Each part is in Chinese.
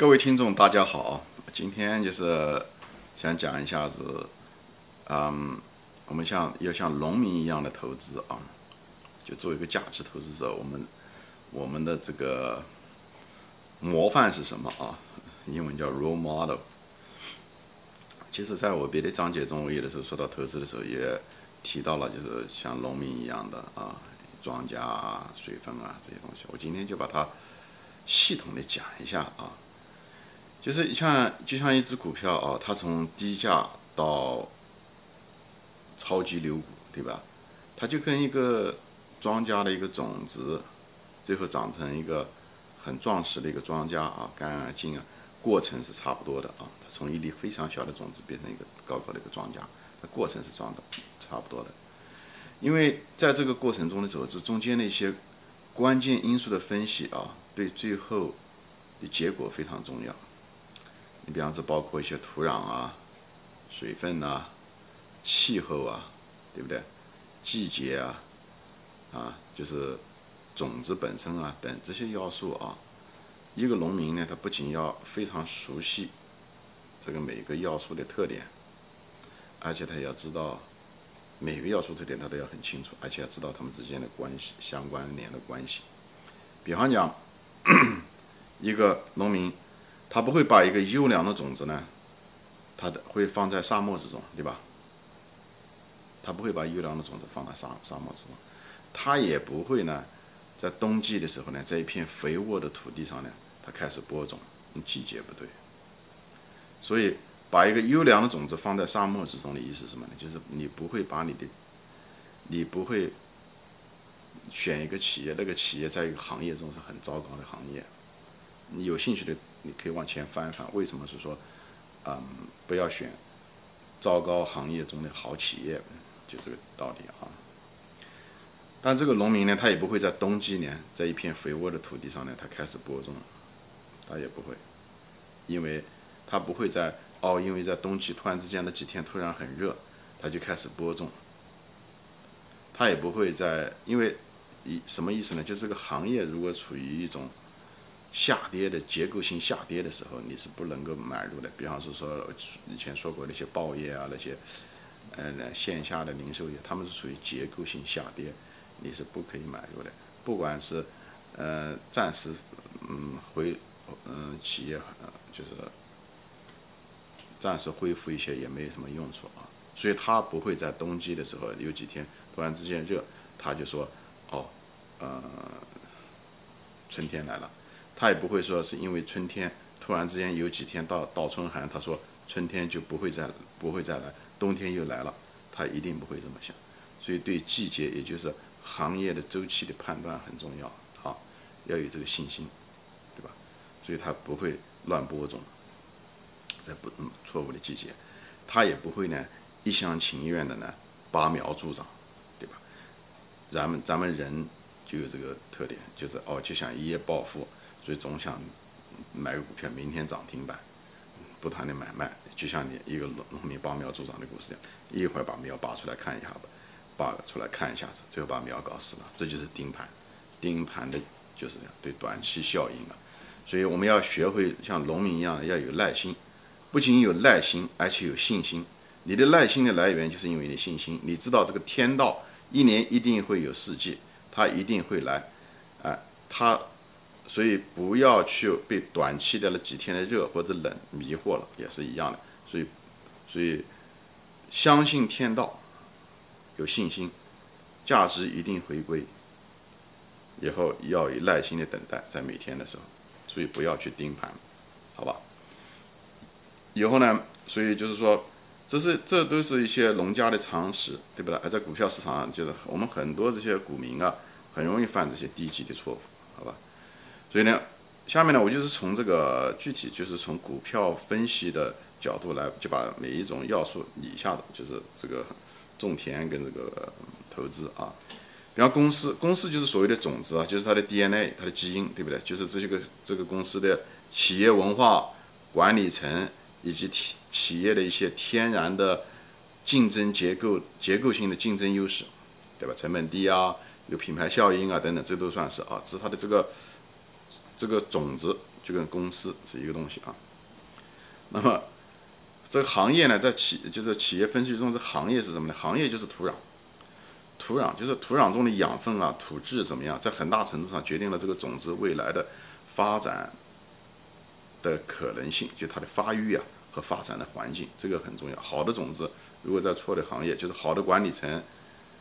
各位听众，大家好，今天就是想讲一下子，嗯，我们像要像农民一样的投资啊，就做一个价值投资者，我们我们的这个模范是什么啊？英文叫 role model。其实，在我别的章节中，我有的时候说到投资的时候，也提到了，就是像农民一样的啊，庄稼啊、水分啊这些东西。我今天就把它系统的讲一下啊。就是像就像一只股票啊，它从低价到超级牛股，对吧？它就跟一个庄家的一个种子，最后长成一个很壮实的一个庄家啊，干啊净啊，过程是差不多的啊。它从一粒非常小的种子变成一个高高的一个庄家，它过程是装的差不多的。因为在这个过程中的走，这中间的一些关键因素的分析啊，对最后的结果非常重要。你比方说，包括一些土壤啊、水分呐、气候啊，对不对？季节啊，啊，就是种子本身啊等这些要素啊。一个农民呢，他不仅要非常熟悉这个每个要素的特点，而且他要知道每个要素特点他都要很清楚，而且要知道他们之间的关系、相关联的关系。比方讲，一个农民。他不会把一个优良的种子呢，他的会放在沙漠之中，对吧？他不会把优良的种子放在沙沙漠之中，他也不会呢，在冬季的时候呢，在一片肥沃的土地上呢，他开始播种，季节不对。所以，把一个优良的种子放在沙漠之中的意思是什么呢？就是你不会把你的，你不会选一个企业，那个企业在一个行业中是很糟糕的行业。你有兴趣的，你可以往前翻翻。为什么是说，嗯，不要选糟糕行业中的好企业，就这个道理啊。但这个农民呢，他也不会在冬季呢，在一片肥沃的土地上呢，他开始播种，他也不会，因为他不会在哦，因为在冬季突然之间的几天突然很热，他就开始播种。他也不会在，因为一什么意思呢？就是这个行业如果处于一种下跌的结构性下跌的时候，你是不能够买入的。比方说，说以前说过那些报业啊，那些，呃，线下的零售业，他们是属于结构性下跌，你是不可以买入的。不管是，呃，暂时，嗯，回，嗯，企业，就是暂时恢复一些也没什么用处啊。所以他不会在冬季的时候有几天突然之间热，他就说，哦，呃，春天来了。他也不会说是因为春天突然之间有几天到倒春寒，他说春天就不会再不会再来，冬天又来了，他一定不会这么想。所以对季节也就是行业的周期的判断很重要，好，要有这个信心，对吧？所以他不会乱播种，在不错误的季节，他也不会呢一厢情愿的呢拔苗助长，对吧？咱们咱们人就有这个特点，就是哦就想一夜暴富。所以总想买个股票，明天涨停板，不断的买卖，就像你一个农农民拔苗助长的故事一样，一会儿把苗拔出来看一下吧，拔出来看一下子，最后把苗搞死了，这就是盯盘，盯盘的就是这样，对短期效应啊。所以我们要学会像农民一样要有耐心，不仅有耐心，而且有信心。你的耐心的来源就是因为你信心，你知道这个天道一年一定会有四季，它一定会来，哎，它。所以不要去被短期的那几天的热或者冷迷惑了，也是一样的。所以，所以相信天道，有信心，价值一定回归。以后要有耐心的等待，在每天的时候，所以不要去盯盘，好吧？以后呢，所以就是说，这是这都是一些农家的常识，对不对？而在股票市场上，就是我们很多这些股民啊，很容易犯这些低级的错误，所以呢，下面呢，我就是从这个具体，就是从股票分析的角度来，就把每一种要素理一下的，就是这个种田跟这个投资啊。比方公司，公司就是所谓的种子啊，就是它的 DNA，它的基因，对不对？就是这些个这个公司的企业文化、管理层以及企企业的一些天然的竞争结构、结构性的竞争优势，对吧？成本低啊，有品牌效应啊等等，这都算是啊，这是它的这个。这个种子就跟公司是一个东西啊。那么这个行业呢，在企就是企业分析中，这行业是什么呢？行业就是土壤，土壤就是土壤中的养分啊，土质怎么样，在很大程度上决定了这个种子未来的发展的可能性，就它的发育啊和发展的环境，这个很重要。好的种子如果在错的行业，就是好的管理层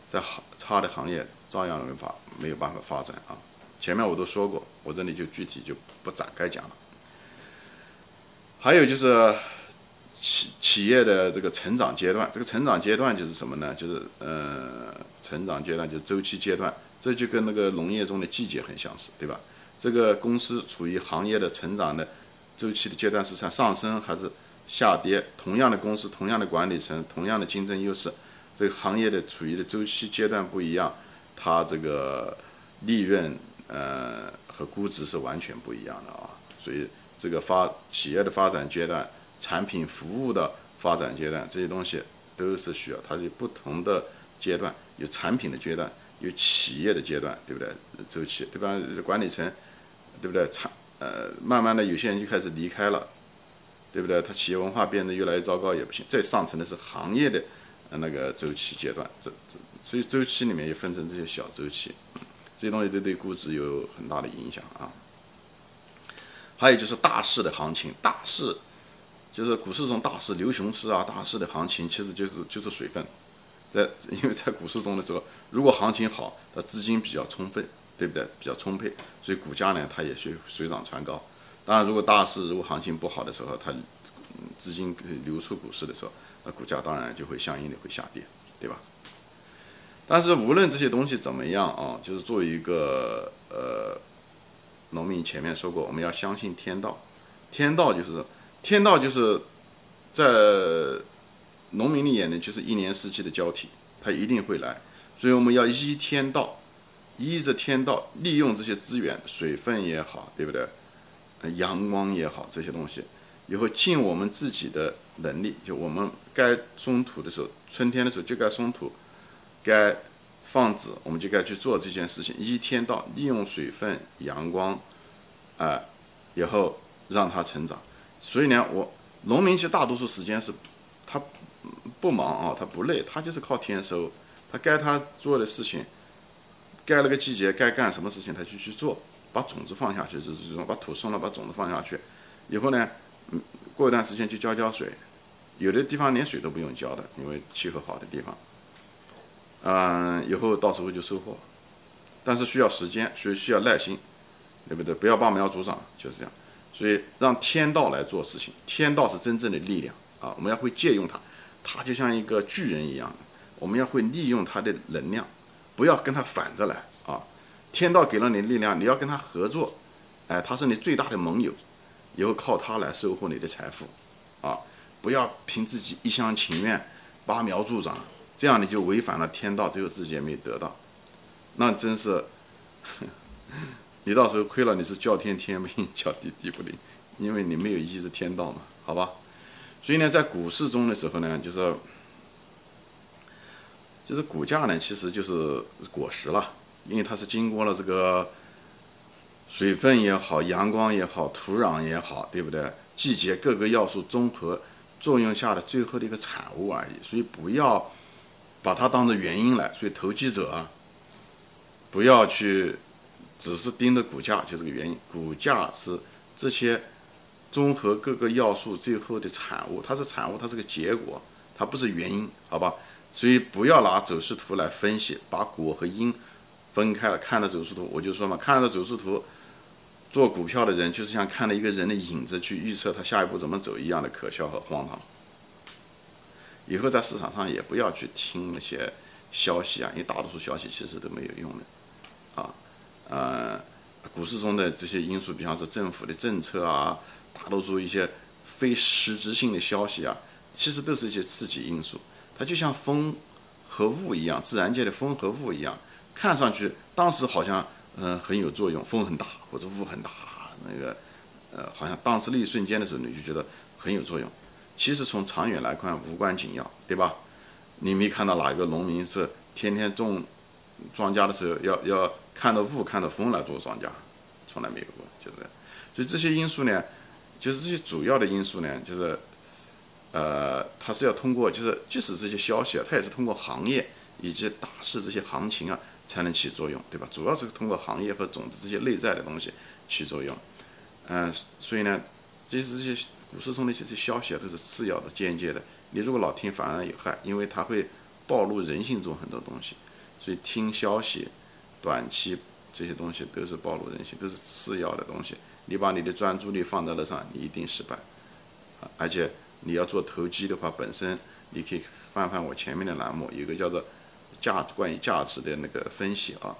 在好差的行业，照样没法没有办法发展啊。前面我都说过，我这里就具体就不展开讲了。还有就是企企业的这个成长阶段，这个成长阶段就是什么呢？就是呃，成长阶段就是周期阶段，这就跟那个农业中的季节很相似，对吧？这个公司处于行业的成长的周期的阶段是在上升还是下跌？同样的公司，同样的管理层，同样的竞争优势，这个行业的处于的周期阶段不一样，它这个利润。呃，和估值是完全不一样的啊，所以这个发企业的发展阶段、产品服务的发展阶段，这些东西都是需要，它是不同的阶段，有产品的阶段，有企业的阶段，对不对？周期，对吧？管理层，对不对？产呃，慢慢的有些人就开始离开了，对不对？他企业文化变得越来越糟糕也不行。再上层的是行业的那个周期阶段，这这所以周期里面也分成这些小周期。这些东西都对估值有很大的影响啊。还有就是大势的行情，大势就是股市中大势，牛熊市啊，大势的行情其实就是就是水分。在 因为在股市中的时候，如果行情好，它资金比较充分，对不对？比较充沛，所以股价呢它也水水涨船高。当然，如果大势如果行情不好的时候，它资金流出股市的时候，那股价当然就会相应的会下跌，对吧？但是无论这些东西怎么样啊，就是作为一个呃农民，前面说过，我们要相信天道。天道就是天道，就是在农民的眼里就是一年四季的交替，它一定会来。所以我们要依天道，依着天道，利用这些资源，水分也好，对不对？阳光也好，这些东西，以后尽我们自己的能力，就我们该松土的时候，春天的时候就该松土。该放子，我们就该去做这件事情。一天到，利用水分、阳光，啊，以后让它成长。所以呢，我农民其实大多数时间是，他不忙啊，他不累，他就是靠天收。他该他做的事情，该那个季节该干什么事情，他就去做。把种子放下去就是这种，把土松了，把种子放下去，以后呢，嗯，过一段时间就浇浇水。有的地方连水都不用浇的，因为气候好的地方。嗯，以后到时候就收获，但是需要时间，所以需要耐心，对不对？不要拔苗助长，就是这样。所以让天道来做事情，天道是真正的力量啊！我们要会借用它，它就像一个巨人一样，我们要会利用它的能量，不要跟它反着来啊！天道给了你力量，你要跟他合作，哎，他是你最大的盟友，以后靠他来收获你的财富啊！不要凭自己一厢情愿，拔苗助长。这样你就违反了天道，最后自己也没得到，那真是，你到时候亏了，你是叫天天不应，叫地地不灵，因为你没有依着天道嘛，好吧？所以呢，在股市中的时候呢，就是，就是股价呢，其实就是果实了，因为它是经过了这个水分也好、阳光也好、土壤也好，对不对？季节各个要素综合作用下的最后的一个产物而已，所以不要。把它当成原因来，所以投机者啊，不要去只是盯着股价，就这个原因。股价是这些综合各个要素最后的产物，它是产物，它是个结果，它不是原因，好吧？所以不要拿走势图来分析，把果和因分开了。看着走势图，我就说嘛，看了走势图做股票的人，就是像看了一个人的影子去预测他下一步怎么走一样的可笑和荒唐。以后在市场上也不要去听那些消息啊，因为大多数消息其实都没有用的，啊，呃，股市中的这些因素，比方说政府的政策啊，大多数一些非实质性的消息啊，其实都是一些刺激因素。它就像风和雾一样，自然界的风和雾一样，看上去当时好像嗯很有作用，风很大或者雾很大，那个呃好像当时那一瞬间的时候，你就觉得很有作用。其实从长远来看无关紧要，对吧？你没看到哪一个农民是天天种庄稼的时候要要看到雾看到风来做庄稼，从来没有过，就这样。所以这些因素呢，就是这些主要的因素呢，就是，呃，它是要通过，就是即使这些消息啊，它也是通过行业以及大势这些行情啊，才能起作用，对吧？主要是通过行业和种子这些内在的东西起作用。嗯，所以呢，即使这些股市中的这些消息啊，都是次要的、间接的。你如果老听，反而有害，因为它会暴露人性中很多东西。所以听消息、短期这些东西都是暴露人性，都是次要的东西。你把你的专注力放在那上，你一定失败。啊，而且你要做投机的话，本身你可以翻翻我前面的栏目，有个叫做价关于价值的那个分析啊，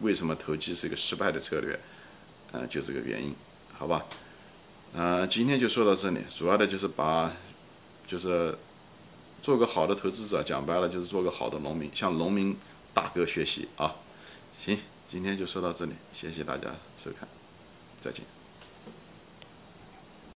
为什么投机是一个失败的策略？呃，就这个原因。好吧，呃，今天就说到这里，主要的就是把，就是做个好的投资者，讲白了就是做个好的农民，向农民大哥学习啊。行，今天就说到这里，谢谢大家收看，再见。